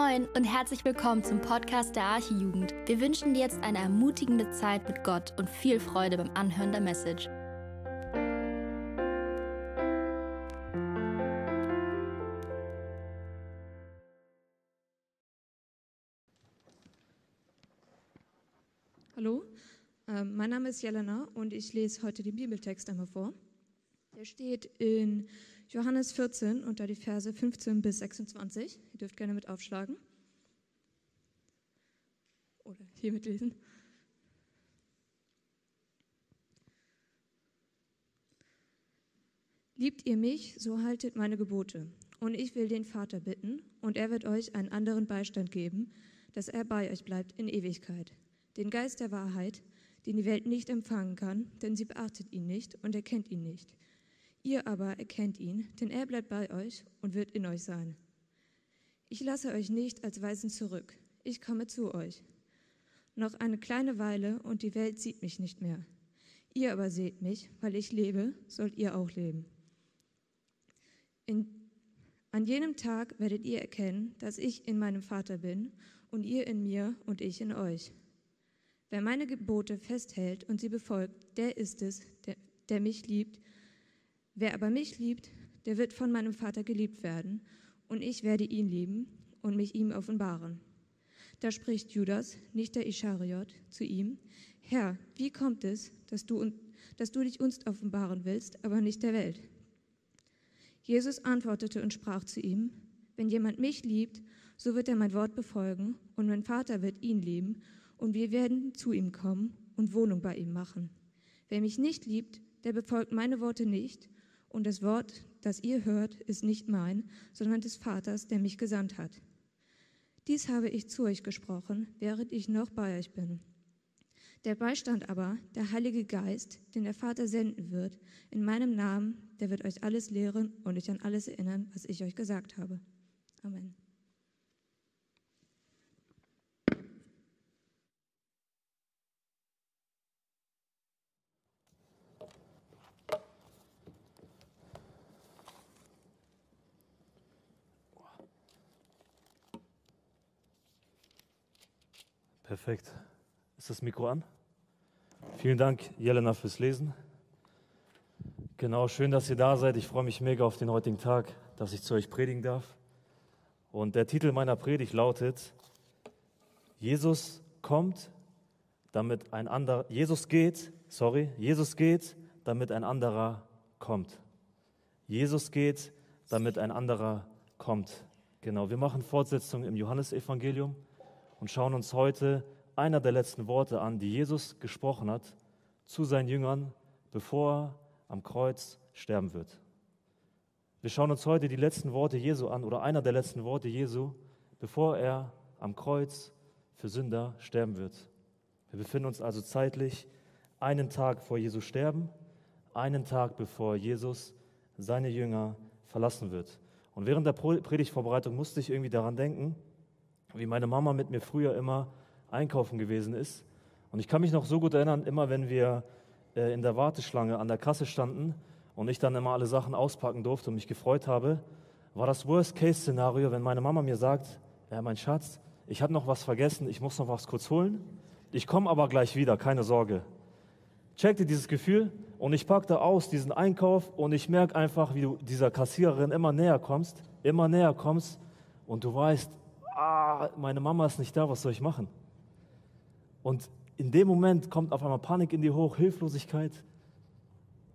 Moin und herzlich willkommen zum Podcast der Archijugend. Wir wünschen dir jetzt eine ermutigende Zeit mit Gott und viel Freude beim Anhören der Message. Hallo, ähm, mein Name ist Jelena und ich lese heute den Bibeltext einmal vor. Der steht in Johannes 14 unter die Verse 15 bis 26. Ihr dürft gerne mit aufschlagen. Oder hier mitlesen. Liebt ihr mich, so haltet meine Gebote. Und ich will den Vater bitten, und er wird euch einen anderen Beistand geben, dass er bei euch bleibt in Ewigkeit. Den Geist der Wahrheit, den die Welt nicht empfangen kann, denn sie beachtet ihn nicht und erkennt ihn nicht. Ihr aber erkennt ihn, denn er bleibt bei euch und wird in euch sein. Ich lasse euch nicht als Weisen zurück, ich komme zu euch. Noch eine kleine Weile und die Welt sieht mich nicht mehr. Ihr aber seht mich, weil ich lebe, sollt ihr auch leben. In, an jenem Tag werdet ihr erkennen, dass ich in meinem Vater bin und ihr in mir und ich in euch. Wer meine Gebote festhält und sie befolgt, der ist es, der, der mich liebt Wer aber mich liebt, der wird von meinem Vater geliebt werden, und ich werde ihn lieben und mich ihm offenbaren. Da spricht Judas, nicht der Ischariot, zu ihm, Herr, wie kommt es, dass du, dass du dich uns offenbaren willst, aber nicht der Welt? Jesus antwortete und sprach zu ihm, wenn jemand mich liebt, so wird er mein Wort befolgen, und mein Vater wird ihn lieben, und wir werden zu ihm kommen und Wohnung bei ihm machen. Wer mich nicht liebt, der befolgt meine Worte nicht, und das Wort, das ihr hört, ist nicht mein, sondern des Vaters, der mich gesandt hat. Dies habe ich zu euch gesprochen, während ich noch bei euch bin. Der Beistand aber, der Heilige Geist, den der Vater senden wird, in meinem Namen, der wird euch alles lehren und euch an alles erinnern, was ich euch gesagt habe. Amen. Perfekt. Ist das Mikro an? Vielen Dank, Jelena, fürs Lesen. Genau, schön, dass ihr da seid. Ich freue mich mega auf den heutigen Tag, dass ich zu euch predigen darf. Und der Titel meiner Predigt lautet: Jesus kommt, damit ein anderer, Jesus geht, sorry, Jesus geht, damit ein anderer kommt. Jesus geht, damit ein anderer kommt. Genau, wir machen Fortsetzung im Johannesevangelium und schauen uns heute einer der letzten Worte an, die Jesus gesprochen hat zu seinen Jüngern, bevor er am Kreuz sterben wird. Wir schauen uns heute die letzten Worte Jesu an oder einer der letzten Worte Jesu, bevor er am Kreuz für Sünder sterben wird. Wir befinden uns also zeitlich einen Tag vor Jesu Sterben, einen Tag bevor Jesus seine Jünger verlassen wird. Und während der Predigtvorbereitung musste ich irgendwie daran denken, wie meine Mama mit mir früher immer einkaufen gewesen ist. Und ich kann mich noch so gut erinnern, immer wenn wir äh, in der Warteschlange an der Kasse standen und ich dann immer alle Sachen auspacken durfte und mich gefreut habe, war das Worst-Case-Szenario, wenn meine Mama mir sagt, ja, mein Schatz, ich habe noch was vergessen, ich muss noch was kurz holen, ich komme aber gleich wieder, keine Sorge. Checkte dieses Gefühl und ich packte aus diesen Einkauf und ich merke einfach, wie du dieser Kassiererin immer näher kommst, immer näher kommst und du weißt, ah, meine Mama ist nicht da, was soll ich machen? Und in dem Moment kommt auf einmal Panik in dir hoch, Hilflosigkeit.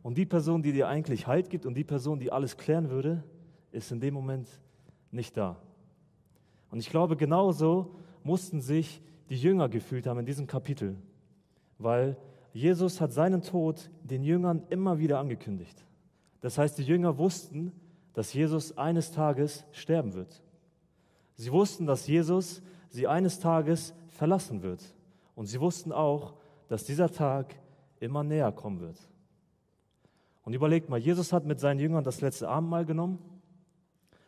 Und die Person, die dir eigentlich Halt gibt und die Person, die alles klären würde, ist in dem Moment nicht da. Und ich glaube, genauso mussten sich die Jünger gefühlt haben in diesem Kapitel, weil Jesus hat seinen Tod den Jüngern immer wieder angekündigt. Das heißt, die Jünger wussten, dass Jesus eines Tages sterben wird. Sie wussten, dass Jesus sie eines Tages verlassen wird. Und sie wussten auch, dass dieser Tag immer näher kommen wird. Und überlegt mal, Jesus hat mit seinen Jüngern das letzte Abendmahl genommen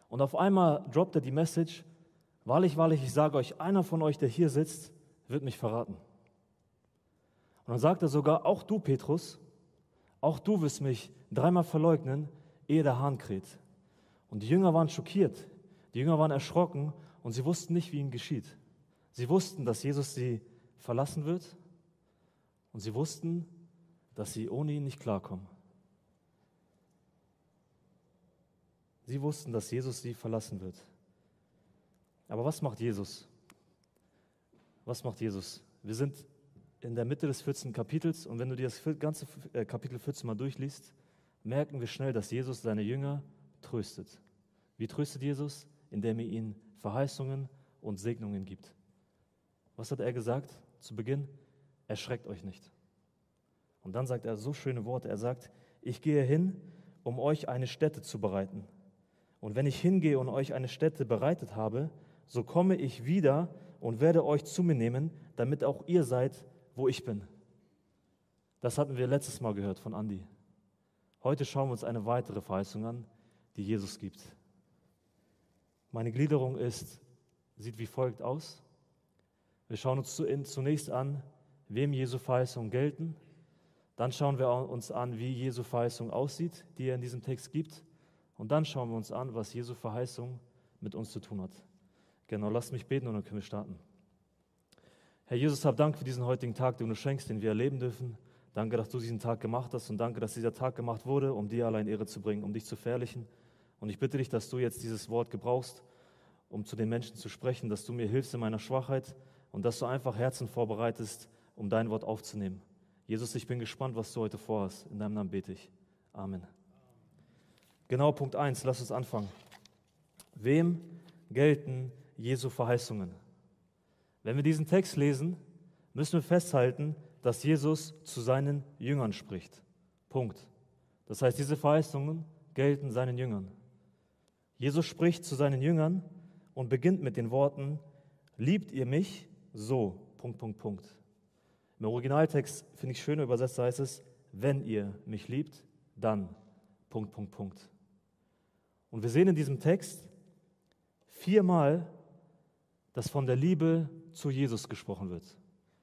und auf einmal droppt er die Message, wahrlich, wahrlich, ich sage euch, einer von euch, der hier sitzt, wird mich verraten. Und dann sagt er sogar, auch du, Petrus, auch du wirst mich dreimal verleugnen, ehe der Hahn kräht. Und die Jünger waren schockiert. Die Jünger waren erschrocken und sie wussten nicht, wie ihnen geschieht. Sie wussten, dass Jesus sie verlassen wird und sie wussten, dass sie ohne ihn nicht klarkommen. Sie wussten, dass Jesus sie verlassen wird. Aber was macht Jesus? Was macht Jesus? Wir sind in der Mitte des 14. Kapitels und wenn du dir das ganze äh, Kapitel 14 mal durchliest, merken wir schnell, dass Jesus seine Jünger tröstet. Wie tröstet Jesus? Indem er ihnen Verheißungen und Segnungen gibt. Was hat er gesagt zu Beginn? Erschreckt euch nicht. Und dann sagt er so schöne Worte. Er sagt, ich gehe hin, um euch eine Stätte zu bereiten. Und wenn ich hingehe und euch eine Stätte bereitet habe, so komme ich wieder und werde euch zu mir nehmen, damit auch ihr seid, wo ich bin. Das hatten wir letztes Mal gehört von Andi. Heute schauen wir uns eine weitere Verheißung an, die Jesus gibt. Meine Gliederung ist, sieht wie folgt aus. Wir schauen uns zunächst an, wem Jesu Verheißungen gelten. Dann schauen wir uns an, wie Jesu Verheißung aussieht, die er in diesem Text gibt. Und dann schauen wir uns an, was Jesu Verheißung mit uns zu tun hat. Genau, lasst mich beten und dann können wir starten. Herr Jesus, hab Dank für diesen heutigen Tag, den du schenkst, den wir erleben dürfen. Danke, dass du diesen Tag gemacht hast und danke, dass dieser Tag gemacht wurde, um dir allein Ehre zu bringen, um dich zu verherrlichen. Und ich bitte dich, dass du jetzt dieses Wort gebrauchst, um zu den Menschen zu sprechen, dass du mir hilfst in meiner Schwachheit und dass du einfach Herzen vorbereitest, um dein Wort aufzunehmen. Jesus, ich bin gespannt, was du heute vorhast. In deinem Namen bete ich. Amen. Genau Punkt 1, lass uns anfangen. Wem gelten Jesu Verheißungen? Wenn wir diesen Text lesen, müssen wir festhalten, dass Jesus zu seinen Jüngern spricht. Punkt. Das heißt, diese Verheißungen gelten seinen Jüngern. Jesus spricht zu seinen Jüngern und beginnt mit den Worten, liebt ihr mich so, Punkt, Punkt, Punkt. Im Originaltext finde ich schön übersetzt heißt es, wenn ihr mich liebt, dann, Punkt, Punkt, Punkt. Und wir sehen in diesem Text viermal, dass von der Liebe zu Jesus gesprochen wird.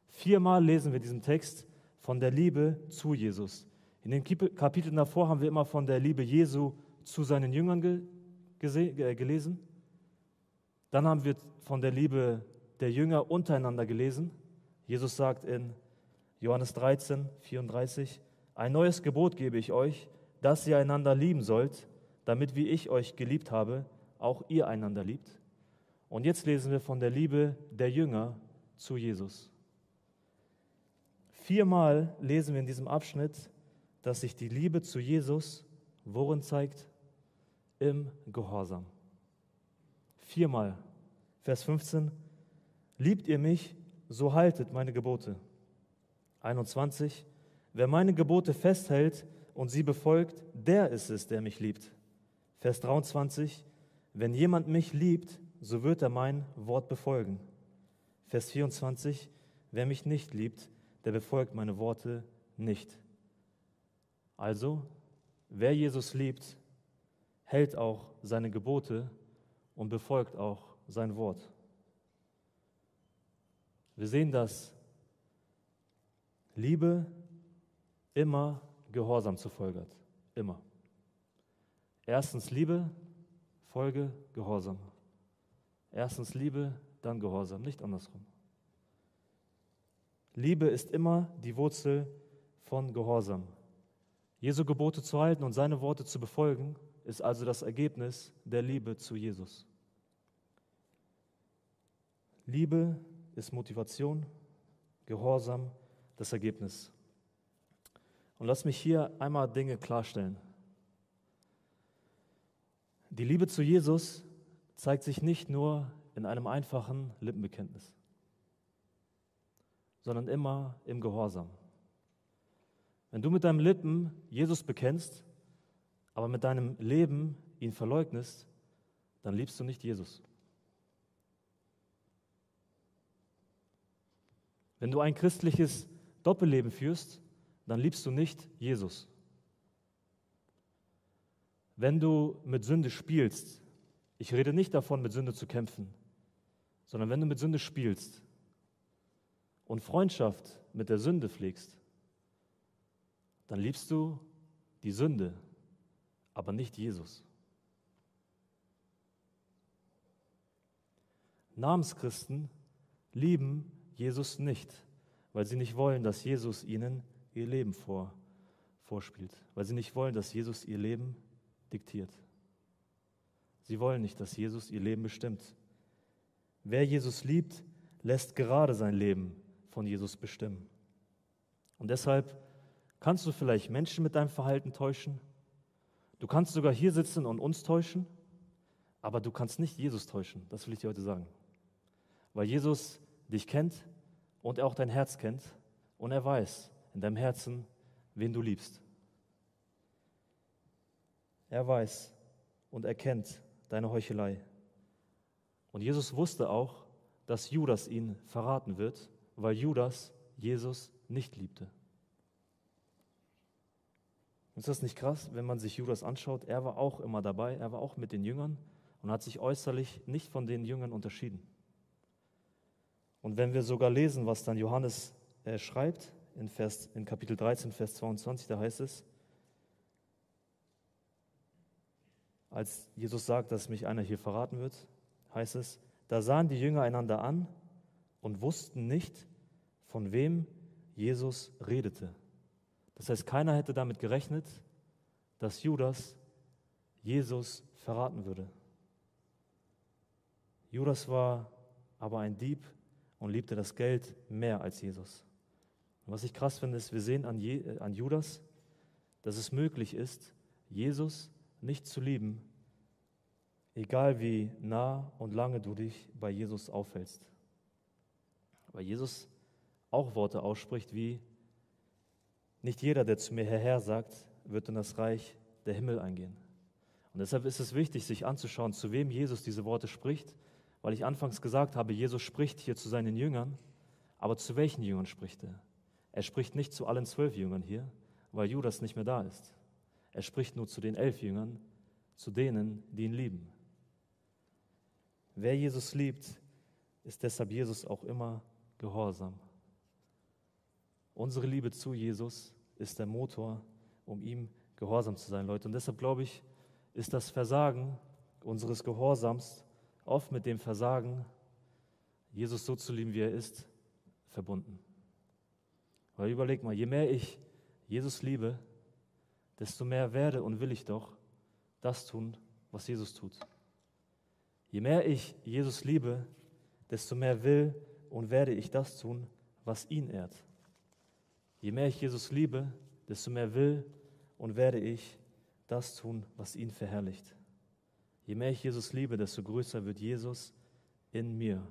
Viermal lesen wir diesen Text von der Liebe zu Jesus. In den Kapiteln davor haben wir immer von der Liebe Jesu zu seinen Jüngern ge äh, gelesen. Dann haben wir von der Liebe der Jünger untereinander gelesen. Jesus sagt in Johannes 13, 34, ein neues Gebot gebe ich euch, dass ihr einander lieben sollt, damit wie ich euch geliebt habe, auch ihr einander liebt. Und jetzt lesen wir von der Liebe der Jünger zu Jesus. Viermal lesen wir in diesem Abschnitt, dass sich die Liebe zu Jesus worin zeigt? Im Gehorsam. Viermal. Vers 15. Liebt ihr mich, so haltet meine Gebote. 21. Wer meine Gebote festhält und sie befolgt, der ist es, der mich liebt. Vers 23, wenn jemand mich liebt, so wird er mein Wort befolgen. Vers 24, wer mich nicht liebt, der befolgt meine Worte nicht. Also, wer Jesus liebt, hält auch seine Gebote und befolgt auch sein Wort. Wir sehen, dass Liebe immer Gehorsam zur Folge hat. Immer. Erstens Liebe, Folge Gehorsam. Erstens Liebe, dann Gehorsam, nicht andersrum. Liebe ist immer die Wurzel von Gehorsam. Jesu Gebote zu halten und seine Worte zu befolgen, ist also das Ergebnis der Liebe zu Jesus. Liebe ist Motivation, Gehorsam das Ergebnis. Und lass mich hier einmal Dinge klarstellen. Die Liebe zu Jesus zeigt sich nicht nur in einem einfachen Lippenbekenntnis, sondern immer im Gehorsam. Wenn du mit deinem Lippen Jesus bekennst, aber mit deinem Leben ihn verleugnest, dann liebst du nicht Jesus. Wenn du ein christliches Doppelleben führst, dann liebst du nicht Jesus. Wenn du mit Sünde spielst, ich rede nicht davon, mit Sünde zu kämpfen, sondern wenn du mit Sünde spielst und Freundschaft mit der Sünde pflegst, dann liebst du die Sünde, aber nicht Jesus. Namenschristen lieben Jesus nicht, weil sie nicht wollen, dass Jesus ihnen ihr Leben vor, vorspielt, weil sie nicht wollen, dass Jesus ihr Leben diktiert. Sie wollen nicht, dass Jesus ihr Leben bestimmt. Wer Jesus liebt, lässt gerade sein Leben von Jesus bestimmen. Und deshalb kannst du vielleicht Menschen mit deinem Verhalten täuschen. Du kannst sogar hier sitzen und uns täuschen, aber du kannst nicht Jesus täuschen. Das will ich dir heute sagen. Weil Jesus dich kennt und er auch dein Herz kennt und er weiß in deinem Herzen, wen du liebst. Er weiß und erkennt deine Heuchelei. Und Jesus wusste auch, dass Judas ihn verraten wird, weil Judas Jesus nicht liebte. Ist das nicht krass, wenn man sich Judas anschaut? Er war auch immer dabei, er war auch mit den Jüngern und hat sich äußerlich nicht von den Jüngern unterschieden. Und wenn wir sogar lesen, was dann Johannes äh, schreibt, in, Vers, in Kapitel 13, Vers 22, da heißt es, als Jesus sagt, dass mich einer hier verraten wird, heißt es, da sahen die Jünger einander an und wussten nicht, von wem Jesus redete. Das heißt, keiner hätte damit gerechnet, dass Judas Jesus verraten würde. Judas war aber ein Dieb und liebte das Geld mehr als Jesus. Und was ich krass finde, ist, wir sehen an, Je, äh, an Judas, dass es möglich ist, Jesus nicht zu lieben, egal wie nah und lange du dich bei Jesus aufhältst. Weil Jesus auch Worte ausspricht wie, nicht jeder, der zu mir Herr, sagt, wird in das Reich der Himmel eingehen. Und deshalb ist es wichtig, sich anzuschauen, zu wem Jesus diese Worte spricht, weil ich anfangs gesagt habe, Jesus spricht hier zu seinen Jüngern, aber zu welchen Jüngern spricht er? Er spricht nicht zu allen zwölf Jüngern hier, weil Judas nicht mehr da ist. Er spricht nur zu den elf Jüngern, zu denen, die ihn lieben. Wer Jesus liebt, ist deshalb Jesus auch immer gehorsam. Unsere Liebe zu Jesus ist der Motor, um ihm gehorsam zu sein, Leute. Und deshalb glaube ich, ist das Versagen unseres Gehorsams oft mit dem Versagen, Jesus so zu lieben, wie er ist, verbunden. Weil überleg mal, je mehr ich Jesus liebe, desto mehr werde und will ich doch das tun, was Jesus tut. Je mehr ich Jesus liebe, desto mehr will und werde ich das tun, was ihn ehrt. Je mehr ich Jesus liebe, desto mehr will und werde ich das tun, was ihn verherrlicht. Je mehr ich Jesus liebe, desto größer wird Jesus in mir.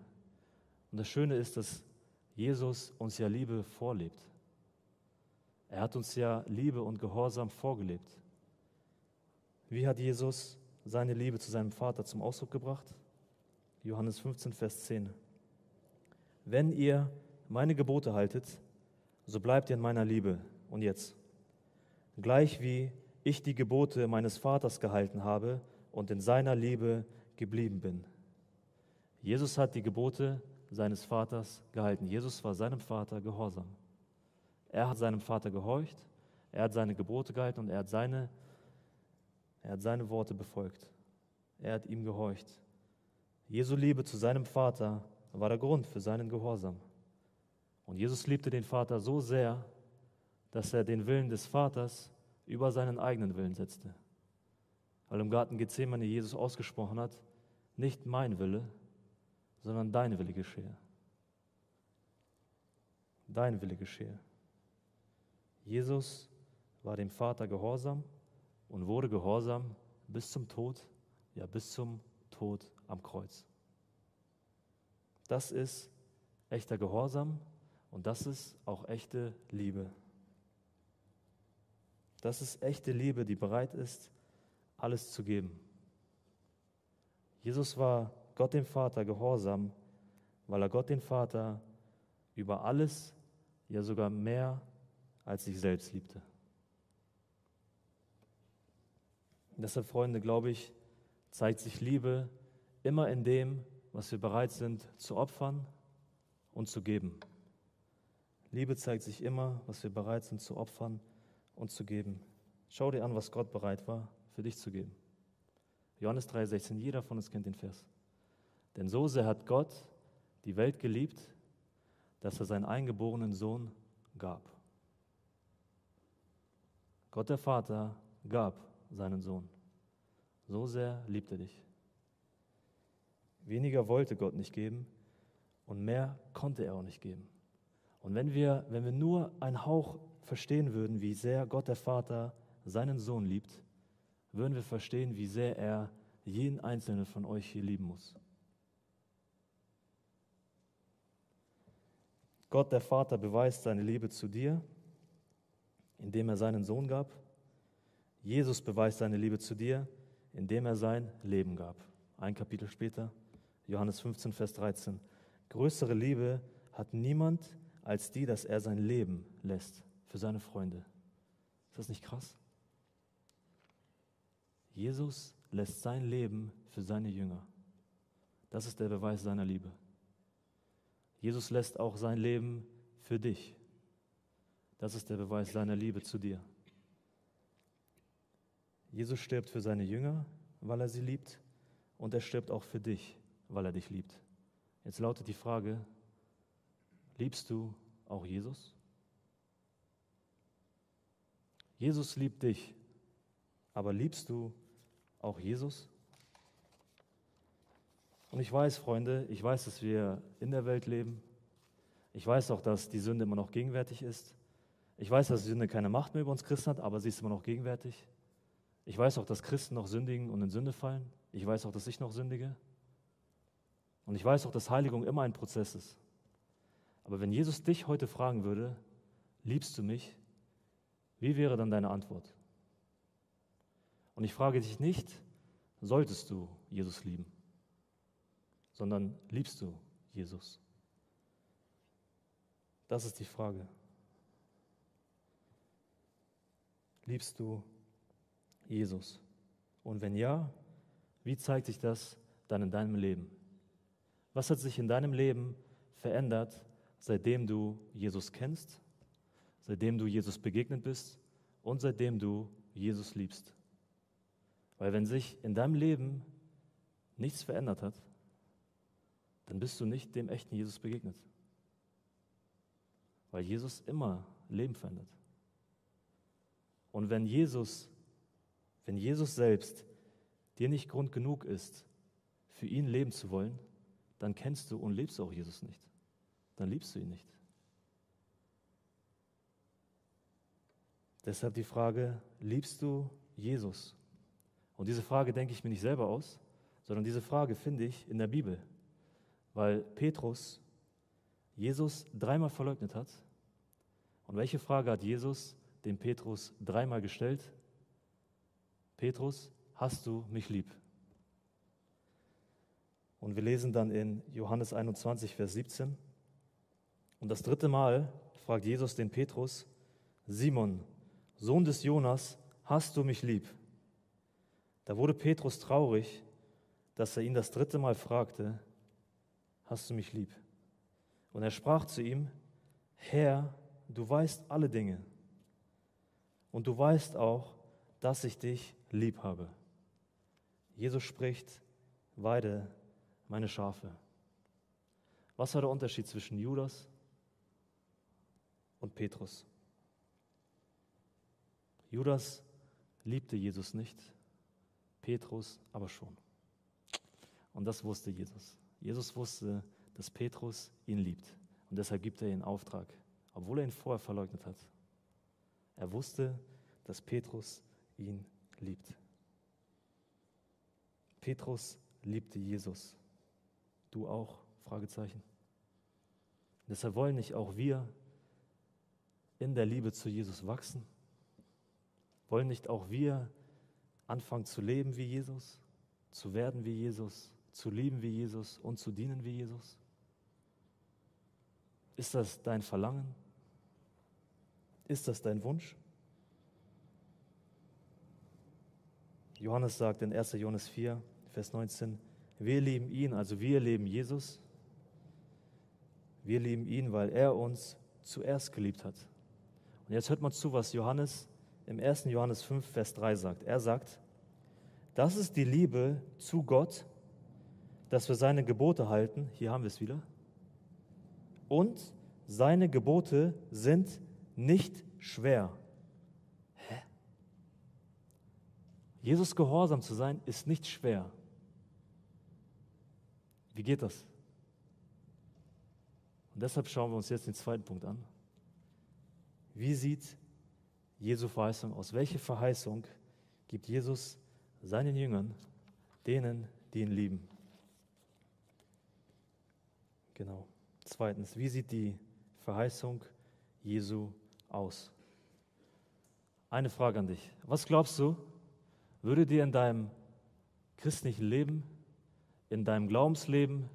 Und das Schöne ist, dass Jesus uns ja Liebe vorlebt. Er hat uns ja Liebe und Gehorsam vorgelebt. Wie hat Jesus seine Liebe zu seinem Vater zum Ausdruck gebracht? Johannes 15, Vers 10. Wenn ihr meine Gebote haltet, so bleibt ihr in meiner Liebe. Und jetzt, gleich wie ich die Gebote meines Vaters gehalten habe und in seiner Liebe geblieben bin. Jesus hat die Gebote seines Vaters gehalten. Jesus war seinem Vater gehorsam. Er hat seinem Vater gehorcht, er hat seine Gebote gehalten und er hat seine er hat seine Worte befolgt. Er hat ihm gehorcht. Jesu Liebe zu seinem Vater war der Grund für seinen Gehorsam. Und Jesus liebte den Vater so sehr, dass er den Willen des Vaters über seinen eigenen Willen setzte. Weil im Garten Gethsemane Jesus ausgesprochen hat, nicht mein Wille, sondern dein Wille geschehe. Dein Wille geschehe. Jesus war dem Vater gehorsam und wurde gehorsam bis zum Tod, ja bis zum Tod am Kreuz. Das ist echter Gehorsam und das ist auch echte Liebe. Das ist echte Liebe, die bereit ist, alles zu geben. Jesus war Gott dem Vater gehorsam, weil er Gott den Vater über alles, ja sogar mehr als sich selbst liebte. Deshalb, Freunde, glaube ich, zeigt sich Liebe immer in dem, was wir bereit sind zu opfern und zu geben. Liebe zeigt sich immer, was wir bereit sind zu opfern und zu geben. Schau dir an, was Gott bereit war, für dich zu geben. Johannes 3,16, jeder von uns kennt den Vers. Denn so sehr hat Gott die Welt geliebt, dass er seinen eingeborenen Sohn gab. Gott der Vater gab seinen Sohn. So sehr liebt er dich. Weniger wollte Gott nicht geben und mehr konnte er auch nicht geben. Und wenn wir, wenn wir nur einen Hauch verstehen würden, wie sehr Gott der Vater seinen Sohn liebt, würden wir verstehen, wie sehr er jeden einzelnen von euch hier lieben muss. Gott der Vater beweist seine Liebe zu dir, indem er seinen Sohn gab. Jesus beweist seine Liebe zu dir, indem er sein Leben gab. Ein Kapitel später, Johannes 15, Vers 13. Größere Liebe hat niemand als die, dass er sein Leben lässt für seine Freunde. Ist das nicht krass? Jesus lässt sein Leben für seine Jünger. Das ist der Beweis seiner Liebe. Jesus lässt auch sein Leben für dich. Das ist der Beweis seiner Liebe zu dir. Jesus stirbt für seine Jünger, weil er sie liebt, und er stirbt auch für dich, weil er dich liebt. Jetzt lautet die Frage, liebst du auch Jesus? Jesus liebt dich, aber liebst du auch Jesus? Und ich weiß, Freunde, ich weiß, dass wir in der Welt leben. Ich weiß auch, dass die Sünde immer noch gegenwärtig ist. Ich weiß, dass die Sünde keine Macht mehr über uns Christen hat, aber sie ist immer noch gegenwärtig. Ich weiß auch, dass Christen noch sündigen und in Sünde fallen. Ich weiß auch, dass ich noch sündige. Und ich weiß auch, dass Heiligung immer ein Prozess ist. Aber wenn Jesus dich heute fragen würde, liebst du mich? Wie wäre dann deine Antwort? Und ich frage dich nicht, solltest du Jesus lieben, sondern liebst du Jesus? Das ist die Frage. Liebst du Jesus? Und wenn ja, wie zeigt sich das dann in deinem Leben? Was hat sich in deinem Leben verändert, seitdem du Jesus kennst, seitdem du Jesus begegnet bist und seitdem du Jesus liebst? Weil wenn sich in deinem Leben nichts verändert hat, dann bist du nicht dem echten Jesus begegnet. Weil Jesus immer Leben verändert. Und wenn Jesus, wenn Jesus selbst dir nicht Grund genug ist, für ihn leben zu wollen, dann kennst du und lebst auch Jesus nicht. Dann liebst du ihn nicht. Deshalb die Frage, liebst du Jesus? Und diese Frage denke ich mir nicht selber aus, sondern diese Frage finde ich in der Bibel, weil Petrus Jesus dreimal verleugnet hat. Und welche Frage hat Jesus dem Petrus dreimal gestellt? Petrus, hast du mich lieb? Und wir lesen dann in Johannes 21, Vers 17. Und das dritte Mal fragt Jesus den Petrus, Simon, Sohn des Jonas, hast du mich lieb? Da wurde Petrus traurig, dass er ihn das dritte Mal fragte, hast du mich lieb? Und er sprach zu ihm, Herr, du weißt alle Dinge und du weißt auch, dass ich dich lieb habe. Jesus spricht, weide meine Schafe. Was war der Unterschied zwischen Judas und Petrus? Judas liebte Jesus nicht, Petrus aber schon. Und das wusste Jesus. Jesus wusste, dass Petrus ihn liebt. Und deshalb gibt er ihn Auftrag, obwohl er ihn vorher verleugnet hat. Er wusste, dass Petrus ihn liebt. Petrus liebte Jesus. Du auch? Fragezeichen. Deshalb wollen nicht auch wir in der Liebe zu Jesus wachsen? Wollen nicht auch wir anfangen zu leben wie Jesus, zu werden wie Jesus, zu lieben wie Jesus und zu dienen wie Jesus? Ist das dein Verlangen? Ist das dein Wunsch? Johannes sagt in 1. Johannes 4, Vers 19, wir lieben ihn, also wir lieben Jesus. Wir lieben ihn, weil er uns zuerst geliebt hat. Und jetzt hört man zu, was Johannes im 1. Johannes 5, Vers 3 sagt. Er sagt, das ist die Liebe zu Gott, dass wir seine Gebote halten. Hier haben wir es wieder. Und seine Gebote sind nicht schwer. Hä? Jesus gehorsam zu sein ist nicht schwer. Wie geht das? Und deshalb schauen wir uns jetzt den zweiten Punkt an. Wie sieht Jesu Verheißung aus? Welche Verheißung gibt Jesus seinen Jüngern, denen, die ihn lieben? Genau. Zweitens, wie sieht die Verheißung Jesu aus? Eine Frage an dich. Was glaubst du, würde dir in deinem christlichen Leben, in deinem Glaubensleben,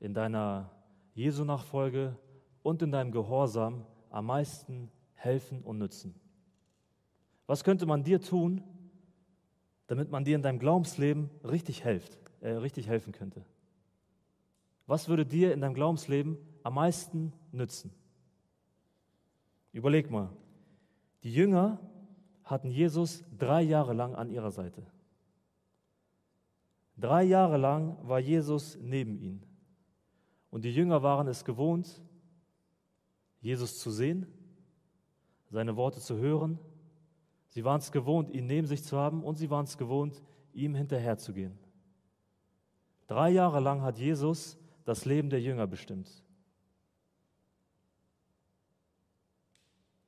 in deiner Jesu-Nachfolge und in deinem Gehorsam am meisten helfen und nützen? Was könnte man dir tun, damit man dir in deinem Glaubensleben richtig, hilft, äh, richtig helfen könnte? Was würde dir in deinem Glaubensleben am meisten nützen? Überleg mal. Die Jünger hatten Jesus drei Jahre lang an ihrer Seite. Drei Jahre lang war Jesus neben ihnen. Und die Jünger waren es gewohnt, Jesus zu sehen, seine Worte zu hören. Sie waren es gewohnt, ihn neben sich zu haben und sie waren es gewohnt, ihm hinterherzugehen. Drei Jahre lang hat Jesus das Leben der Jünger bestimmt.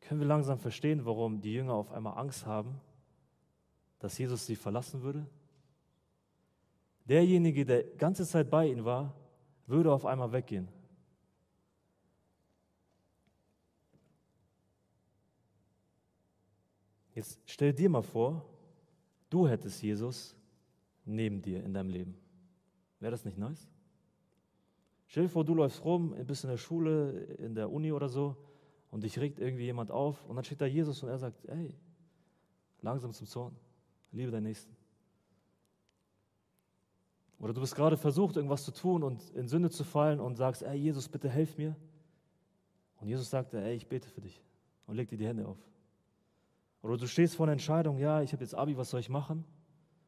Können wir langsam verstehen, warum die Jünger auf einmal Angst haben, dass Jesus sie verlassen würde? Derjenige, der ganze Zeit bei ihnen war, würde auf einmal weggehen. Jetzt stell dir mal vor, du hättest Jesus neben dir in deinem Leben. Wäre das nicht nice? Stell dir vor, du läufst rum, bist in der Schule, in der Uni oder so und dich regt irgendwie jemand auf und dann steht da Jesus und er sagt, hey, langsam zum Zorn, liebe deinen Nächsten. Oder du bist gerade versucht, irgendwas zu tun und in Sünde zu fallen und sagst, ey Jesus, bitte helf mir. Und Jesus sagt, ey, ich bete für dich und leg dir die Hände auf. Oder du stehst vor einer Entscheidung, ja, ich habe jetzt Abi, was soll ich machen?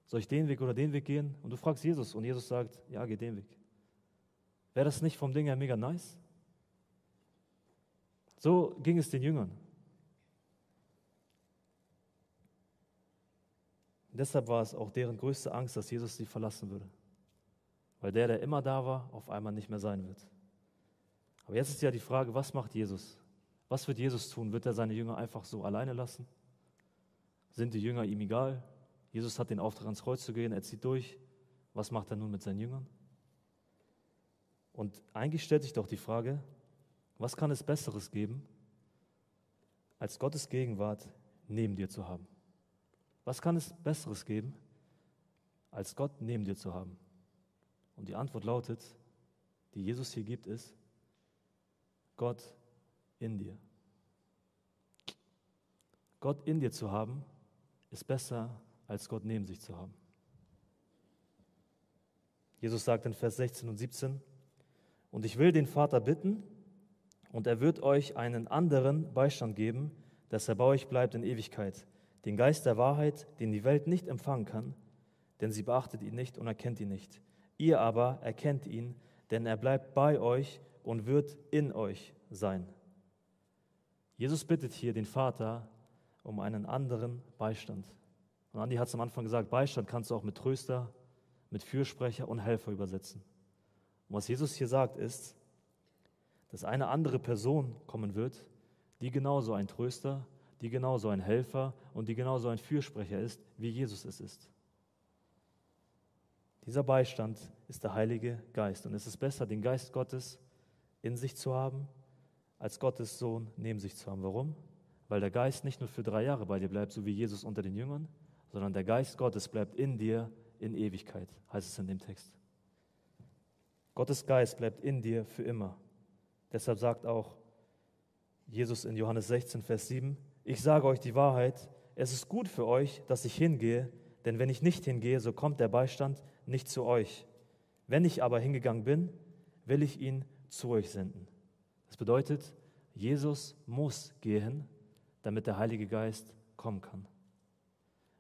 Soll ich den Weg oder den Weg gehen? Und du fragst Jesus und Jesus sagt, ja, geh den Weg. Wäre das nicht vom Ding her mega nice? So ging es den Jüngern. Deshalb war es auch deren größte Angst, dass Jesus sie verlassen würde. Weil der, der immer da war, auf einmal nicht mehr sein wird. Aber jetzt ist ja die Frage, was macht Jesus? Was wird Jesus tun? Wird er seine Jünger einfach so alleine lassen? Sind die Jünger ihm egal? Jesus hat den Auftrag, ans Kreuz zu gehen, er zieht durch. Was macht er nun mit seinen Jüngern? Und eigentlich stellt sich doch die Frage, was kann es Besseres geben, als Gottes Gegenwart neben dir zu haben? Was kann es Besseres geben, als Gott neben dir zu haben? Und die Antwort lautet, die Jesus hier gibt, ist Gott in dir. Gott in dir zu haben, ist besser, als Gott neben sich zu haben. Jesus sagt in Vers 16 und 17, und ich will den Vater bitten, und er wird euch einen anderen Beistand geben, dass er bei euch bleibt in Ewigkeit, den Geist der Wahrheit, den die Welt nicht empfangen kann, denn sie beachtet ihn nicht und erkennt ihn nicht. Ihr aber erkennt ihn, denn er bleibt bei euch und wird in euch sein. Jesus bittet hier den Vater um einen anderen Beistand. Und Andi hat es am Anfang gesagt, Beistand kannst du auch mit Tröster, mit Fürsprecher und Helfer übersetzen. Und was Jesus hier sagt, ist, dass eine andere Person kommen wird, die genauso ein Tröster, die genauso ein Helfer und die genauso ein Fürsprecher ist, wie Jesus es ist. Dieser Beistand ist der Heilige Geist. Und es ist besser, den Geist Gottes in sich zu haben, als Gottes Sohn neben sich zu haben. Warum? Weil der Geist nicht nur für drei Jahre bei dir bleibt, so wie Jesus unter den Jüngern, sondern der Geist Gottes bleibt in dir in Ewigkeit, heißt es in dem Text. Gottes Geist bleibt in dir für immer. Deshalb sagt auch Jesus in Johannes 16, Vers 7, ich sage euch die Wahrheit, es ist gut für euch, dass ich hingehe, denn wenn ich nicht hingehe, so kommt der Beistand nicht zu euch. Wenn ich aber hingegangen bin, will ich ihn zu euch senden. Das bedeutet, Jesus muss gehen, damit der Heilige Geist kommen kann.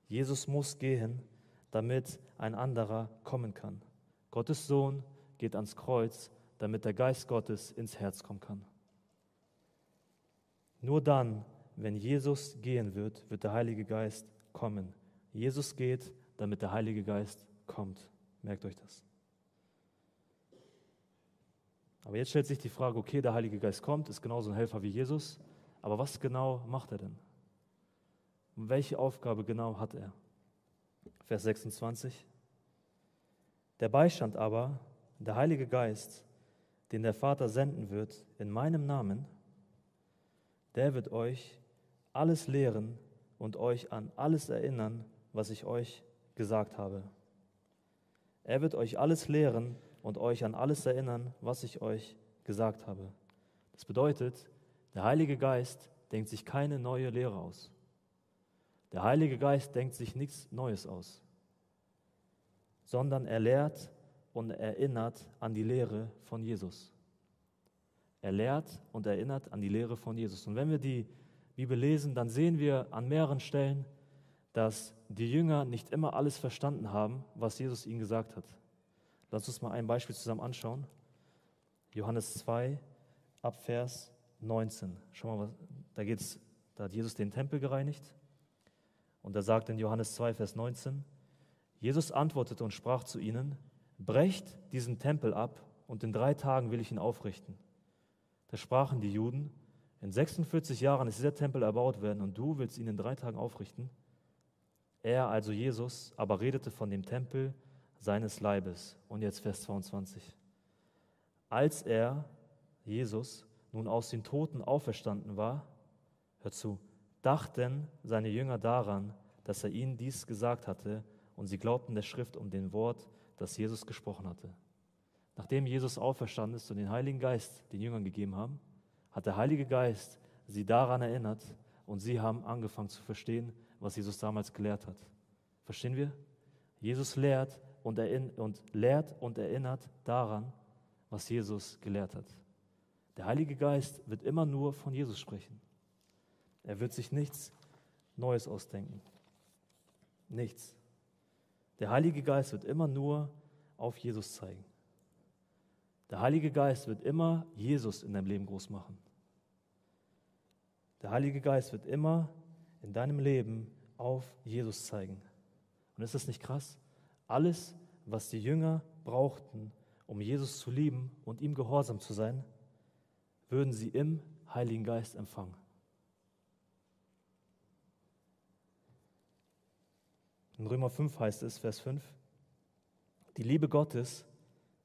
Jesus muss gehen, damit ein anderer kommen kann. Gottes Sohn geht ans Kreuz, damit der Geist Gottes ins Herz kommen kann. Nur dann, wenn Jesus gehen wird, wird der Heilige Geist kommen. Jesus geht, damit der Heilige Geist kommt. Merkt euch das. Aber jetzt stellt sich die Frage, okay, der Heilige Geist kommt, ist genauso ein Helfer wie Jesus, aber was genau macht er denn? Welche Aufgabe genau hat er? Vers 26. Der Beistand aber, der Heilige Geist, den der Vater senden wird in meinem Namen, der wird euch alles lehren und euch an alles erinnern, was ich euch gesagt habe. Er wird euch alles lehren und euch an alles erinnern, was ich euch gesagt habe. Das bedeutet, der Heilige Geist denkt sich keine neue Lehre aus. Der Heilige Geist denkt sich nichts Neues aus, sondern er lehrt und erinnert an die Lehre von Jesus. Er lehrt und erinnert an die Lehre von Jesus. Und wenn wir die Bibel lesen, dann sehen wir an mehreren Stellen, dass die Jünger nicht immer alles verstanden haben, was Jesus ihnen gesagt hat. Lass uns mal ein Beispiel zusammen anschauen. Johannes 2, ab Vers 19. Schau mal, da geht's, da hat Jesus den Tempel gereinigt. Und er sagt in Johannes 2, Vers 19, Jesus antwortete und sprach zu ihnen, brecht diesen Tempel ab und in drei Tagen will ich ihn aufrichten. Da sprachen die Juden, in 46 Jahren ist dieser Tempel erbaut werden und du willst ihn in drei Tagen aufrichten. Er, also Jesus, aber redete von dem Tempel seines Leibes. Und jetzt Vers 22. Als er, Jesus, nun aus den Toten auferstanden war, hör zu, dachten seine Jünger daran, dass er ihnen dies gesagt hatte, und sie glaubten der Schrift um den Wort, das Jesus gesprochen hatte. Nachdem Jesus auferstanden ist und den Heiligen Geist den Jüngern gegeben haben, hat der Heilige Geist sie daran erinnert und sie haben angefangen zu verstehen, was Jesus damals gelehrt hat. Verstehen wir? Jesus lehrt und, und lehrt und erinnert daran, was Jesus gelehrt hat. Der Heilige Geist wird immer nur von Jesus sprechen. Er wird sich nichts Neues ausdenken. Nichts. Der Heilige Geist wird immer nur auf Jesus zeigen. Der Heilige Geist wird immer Jesus in deinem Leben groß machen. Der Heilige Geist wird immer in deinem Leben auf Jesus zeigen. Und ist das nicht krass? Alles, was die Jünger brauchten, um Jesus zu lieben und ihm gehorsam zu sein, würden sie im Heiligen Geist empfangen. In Römer 5 heißt es, Vers 5, die Liebe Gottes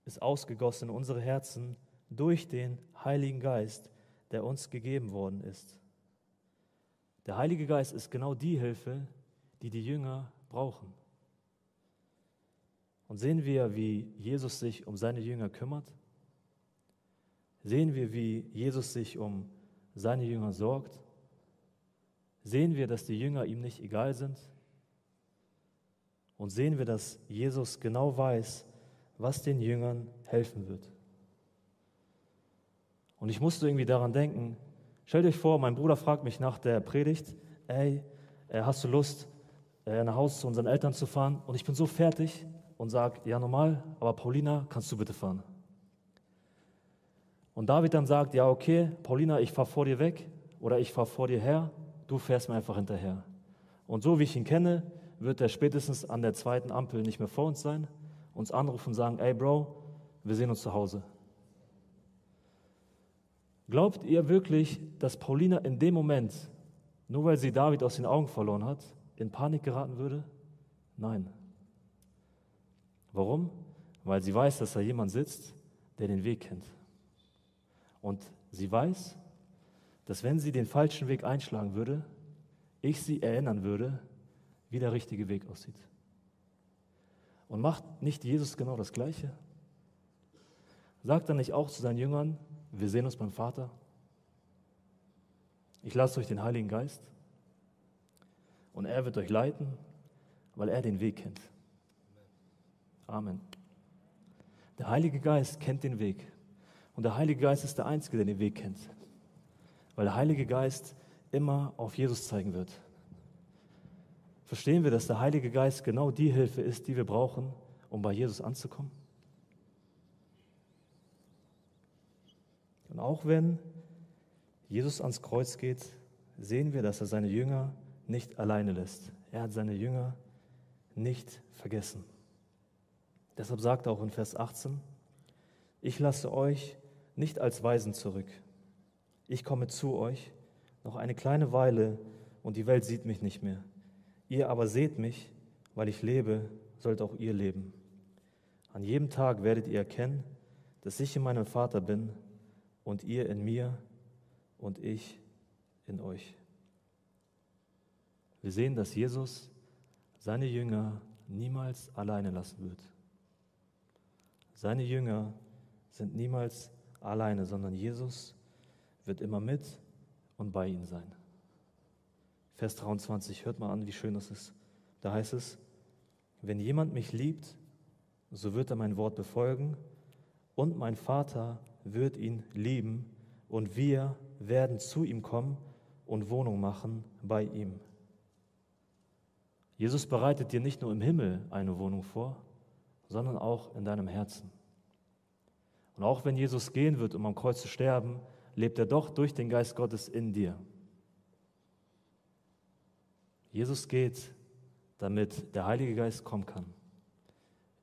ist ausgegossen in unsere Herzen durch den Heiligen Geist, der uns gegeben worden ist. Der Heilige Geist ist genau die Hilfe, die die Jünger brauchen. Und sehen wir, wie Jesus sich um seine Jünger kümmert? Sehen wir, wie Jesus sich um seine Jünger sorgt? Sehen wir, dass die Jünger ihm nicht egal sind? Und sehen wir, dass Jesus genau weiß, was den Jüngern helfen wird? Und ich musste irgendwie daran denken, stellt euch vor, mein Bruder fragt mich nach der Predigt, ey, äh, hast du Lust, äh, nach Hause zu unseren Eltern zu fahren? Und ich bin so fertig, und sagt, ja normal, aber Paulina, kannst du bitte fahren? Und David dann sagt, ja okay, Paulina, ich fahre vor dir weg oder ich fahre vor dir her, du fährst mir einfach hinterher. Und so wie ich ihn kenne, wird er spätestens an der zweiten Ampel nicht mehr vor uns sein, uns anrufen und sagen, ey Bro, wir sehen uns zu Hause. Glaubt ihr wirklich, dass Paulina in dem Moment, nur weil sie David aus den Augen verloren hat, in Panik geraten würde? Nein. Warum? Weil sie weiß, dass da jemand sitzt, der den Weg kennt. Und sie weiß, dass wenn sie den falschen Weg einschlagen würde, ich sie erinnern würde, wie der richtige Weg aussieht. Und macht nicht Jesus genau das Gleiche? Sagt er nicht auch zu seinen Jüngern, wir sehen uns beim Vater? Ich lasse euch den Heiligen Geist und er wird euch leiten, weil er den Weg kennt. Amen. Der Heilige Geist kennt den Weg. Und der Heilige Geist ist der Einzige, der den Weg kennt. Weil der Heilige Geist immer auf Jesus zeigen wird. Verstehen wir, dass der Heilige Geist genau die Hilfe ist, die wir brauchen, um bei Jesus anzukommen? Und auch wenn Jesus ans Kreuz geht, sehen wir, dass er seine Jünger nicht alleine lässt. Er hat seine Jünger nicht vergessen. Deshalb sagt er auch in Vers 18, ich lasse euch nicht als Weisen zurück. Ich komme zu euch noch eine kleine Weile und die Welt sieht mich nicht mehr. Ihr aber seht mich, weil ich lebe, sollt auch ihr leben. An jedem Tag werdet ihr erkennen, dass ich in meinem Vater bin und ihr in mir und ich in euch. Wir sehen, dass Jesus seine Jünger niemals alleine lassen wird. Seine Jünger sind niemals alleine, sondern Jesus wird immer mit und bei ihnen sein. Vers 23, hört mal an, wie schön das ist. Da heißt es, wenn jemand mich liebt, so wird er mein Wort befolgen und mein Vater wird ihn lieben und wir werden zu ihm kommen und Wohnung machen bei ihm. Jesus bereitet dir nicht nur im Himmel eine Wohnung vor, sondern auch in deinem Herzen. Und auch wenn Jesus gehen wird, um am Kreuz zu sterben, lebt er doch durch den Geist Gottes in dir. Jesus geht, damit der Heilige Geist kommen kann.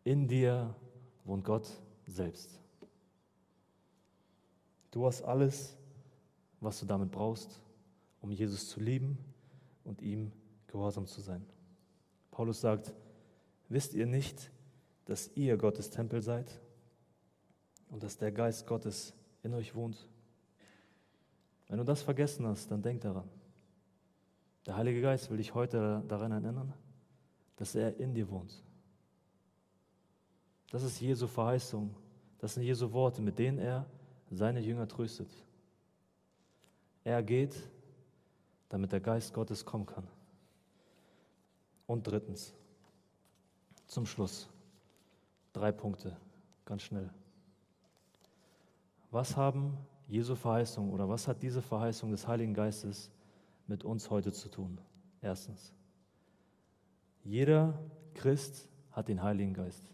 In dir wohnt Gott selbst. Du hast alles, was du damit brauchst, um Jesus zu lieben und ihm gehorsam zu sein. Paulus sagt, wisst ihr nicht, dass ihr Gottes Tempel seid und dass der Geist Gottes in euch wohnt? Wenn du das vergessen hast, dann denk daran. Der Heilige Geist will dich heute daran erinnern, dass er in dir wohnt. Das ist Jesu Verheißung. Das sind Jesu Worte, mit denen er seine Jünger tröstet. Er geht, damit der Geist Gottes kommen kann. Und drittens, zum Schluss, drei Punkte, ganz schnell. Was haben Jesu Verheißung oder was hat diese Verheißung des Heiligen Geistes mit uns heute zu tun? Erstens, jeder Christ hat den Heiligen Geist.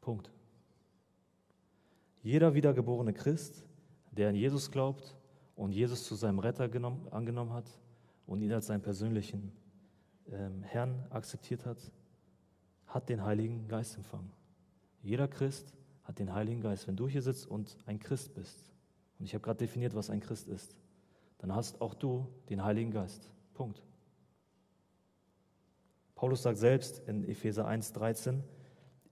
Punkt. Jeder wiedergeborene Christ, der an Jesus glaubt und Jesus zu seinem Retter genommen, angenommen hat und ihn als seinen persönlichen ähm, Herrn akzeptiert hat, hat den Heiligen Geist empfangen. Jeder Christ hat den Heiligen Geist. Wenn du hier sitzt und ein Christ bist, und ich habe gerade definiert, was ein Christ ist, dann hast auch du den Heiligen Geist. Punkt. Paulus sagt selbst in Epheser 1,13,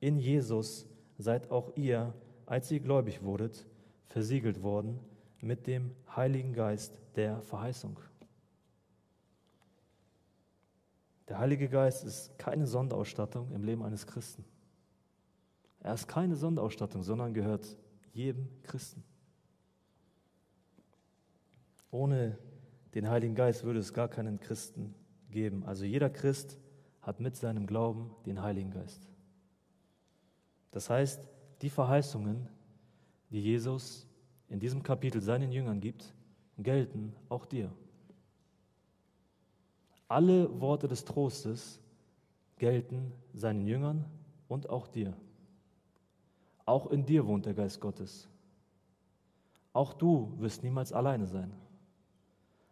in Jesus seid auch ihr, als ihr gläubig wurdet, versiegelt worden mit dem Heiligen Geist der Verheißung. Der Heilige Geist ist keine Sonderausstattung im Leben eines Christen. Er ist keine Sonderausstattung, sondern gehört jedem Christen. Ohne den Heiligen Geist würde es gar keinen Christen geben. Also jeder Christ hat mit seinem Glauben den Heiligen Geist. Das heißt, die Verheißungen, die Jesus in diesem Kapitel seinen Jüngern gibt, gelten auch dir. Alle Worte des Trostes gelten seinen Jüngern und auch dir. Auch in dir wohnt der Geist Gottes. Auch du wirst niemals alleine sein.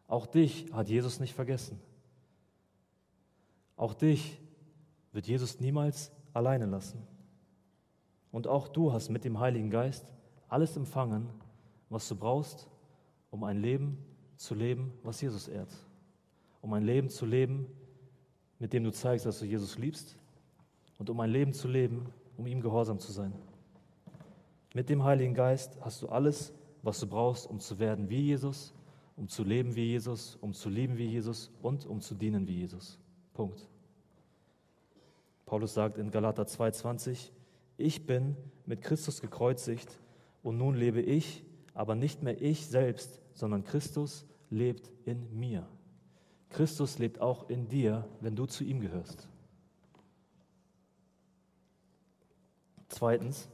Auch dich hat Jesus nicht vergessen. Auch dich wird Jesus niemals alleine lassen. Und auch du hast mit dem Heiligen Geist alles empfangen, was du brauchst, um ein Leben zu leben, was Jesus ehrt. Um ein Leben zu leben, mit dem du zeigst, dass du Jesus liebst. Und um ein Leben zu leben, um ihm gehorsam zu sein. Mit dem Heiligen Geist hast du alles, was du brauchst, um zu werden wie Jesus, um zu leben wie Jesus, um zu lieben wie Jesus und um zu dienen wie Jesus. Punkt. Paulus sagt in Galater 2,20, ich bin mit Christus gekreuzigt und nun lebe ich, aber nicht mehr ich selbst, sondern Christus lebt in mir. Christus lebt auch in dir, wenn du zu ihm gehörst. Zweitens,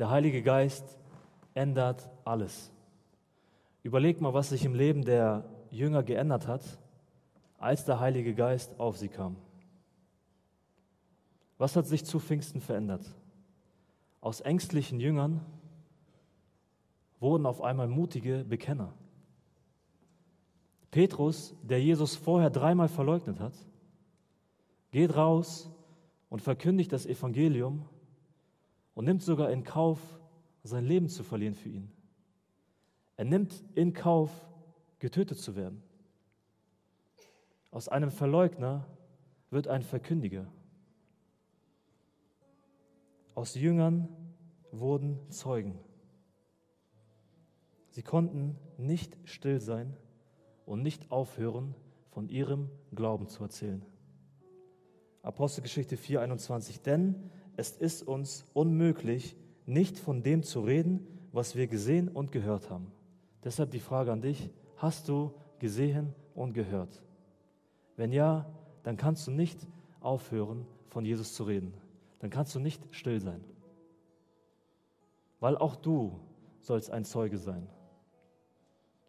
der Heilige Geist ändert alles. Überleg mal, was sich im Leben der Jünger geändert hat, als der Heilige Geist auf sie kam. Was hat sich zu Pfingsten verändert? Aus ängstlichen Jüngern wurden auf einmal mutige Bekenner. Petrus, der Jesus vorher dreimal verleugnet hat, geht raus und verkündigt das Evangelium und nimmt sogar in Kauf, sein Leben zu verlieren für ihn. Er nimmt in Kauf, getötet zu werden. Aus einem Verleugner wird ein Verkündiger. Aus Jüngern wurden Zeugen. Sie konnten nicht still sein und nicht aufhören, von ihrem Glauben zu erzählen. Apostelgeschichte 4:21. Denn es ist uns unmöglich, nicht von dem zu reden, was wir gesehen und gehört haben. Deshalb die Frage an dich, hast du gesehen und gehört? Wenn ja, dann kannst du nicht aufhören, von Jesus zu reden. Dann kannst du nicht still sein. Weil auch du sollst ein Zeuge sein.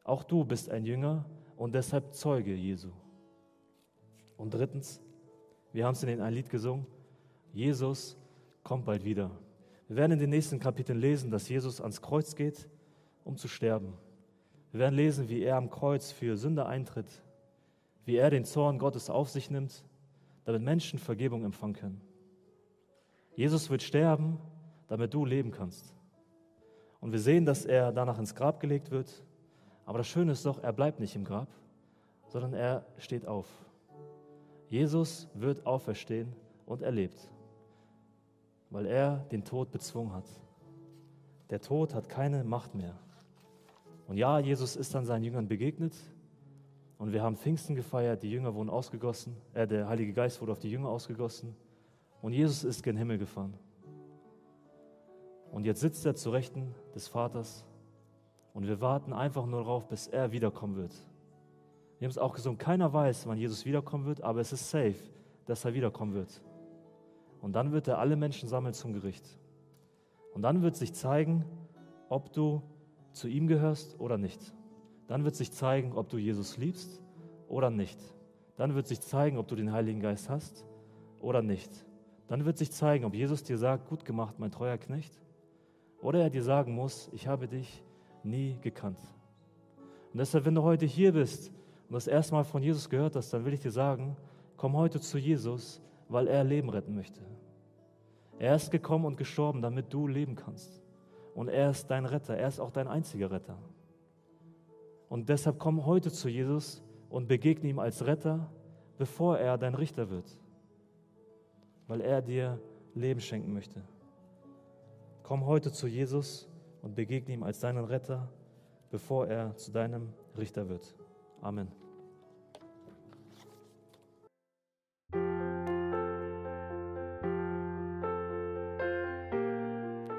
Auch du bist ein Jünger und deshalb Zeuge Jesu. Und drittens, wir haben es in ein Lied gesungen, Jesus kommt bald wieder. Wir werden in den nächsten Kapiteln lesen, dass Jesus ans Kreuz geht, um zu sterben. Wir werden lesen, wie er am Kreuz für Sünder eintritt, wie er den Zorn Gottes auf sich nimmt, damit Menschen Vergebung empfangen können. Jesus wird sterben, damit du leben kannst. Und wir sehen, dass er danach ins Grab gelegt wird. Aber das Schöne ist doch, er bleibt nicht im Grab, sondern er steht auf. Jesus wird auferstehen und er lebt, weil er den Tod bezwungen hat. Der Tod hat keine Macht mehr. Und ja, Jesus ist dann seinen Jüngern begegnet und wir haben Pfingsten gefeiert, die Jünger wurden ausgegossen, äh, der Heilige Geist wurde auf die Jünger ausgegossen und Jesus ist gen Himmel gefahren. Und jetzt sitzt er zu Rechten des Vaters und wir warten einfach nur darauf, bis er wiederkommen wird. Wir haben es auch gesungen, keiner weiß, wann Jesus wiederkommen wird, aber es ist safe, dass er wiederkommen wird. Und dann wird er alle Menschen sammeln zum Gericht. Und dann wird sich zeigen, ob du zu ihm gehörst oder nicht. Dann wird sich zeigen, ob du Jesus liebst oder nicht. Dann wird sich zeigen, ob du den Heiligen Geist hast oder nicht. Dann wird sich zeigen, ob Jesus dir sagt, gut gemacht, mein treuer Knecht, oder er dir sagen muss, ich habe dich nie gekannt. Und deshalb, wenn du heute hier bist und das erste Mal von Jesus gehört hast, dann will ich dir sagen, komm heute zu Jesus, weil er Leben retten möchte. Er ist gekommen und gestorben, damit du leben kannst. Und er ist dein Retter, er ist auch dein einziger Retter. Und deshalb komm heute zu Jesus und begegne ihm als Retter, bevor er dein Richter wird, weil er dir Leben schenken möchte. Komm heute zu Jesus und begegne ihm als deinen Retter, bevor er zu deinem Richter wird. Amen.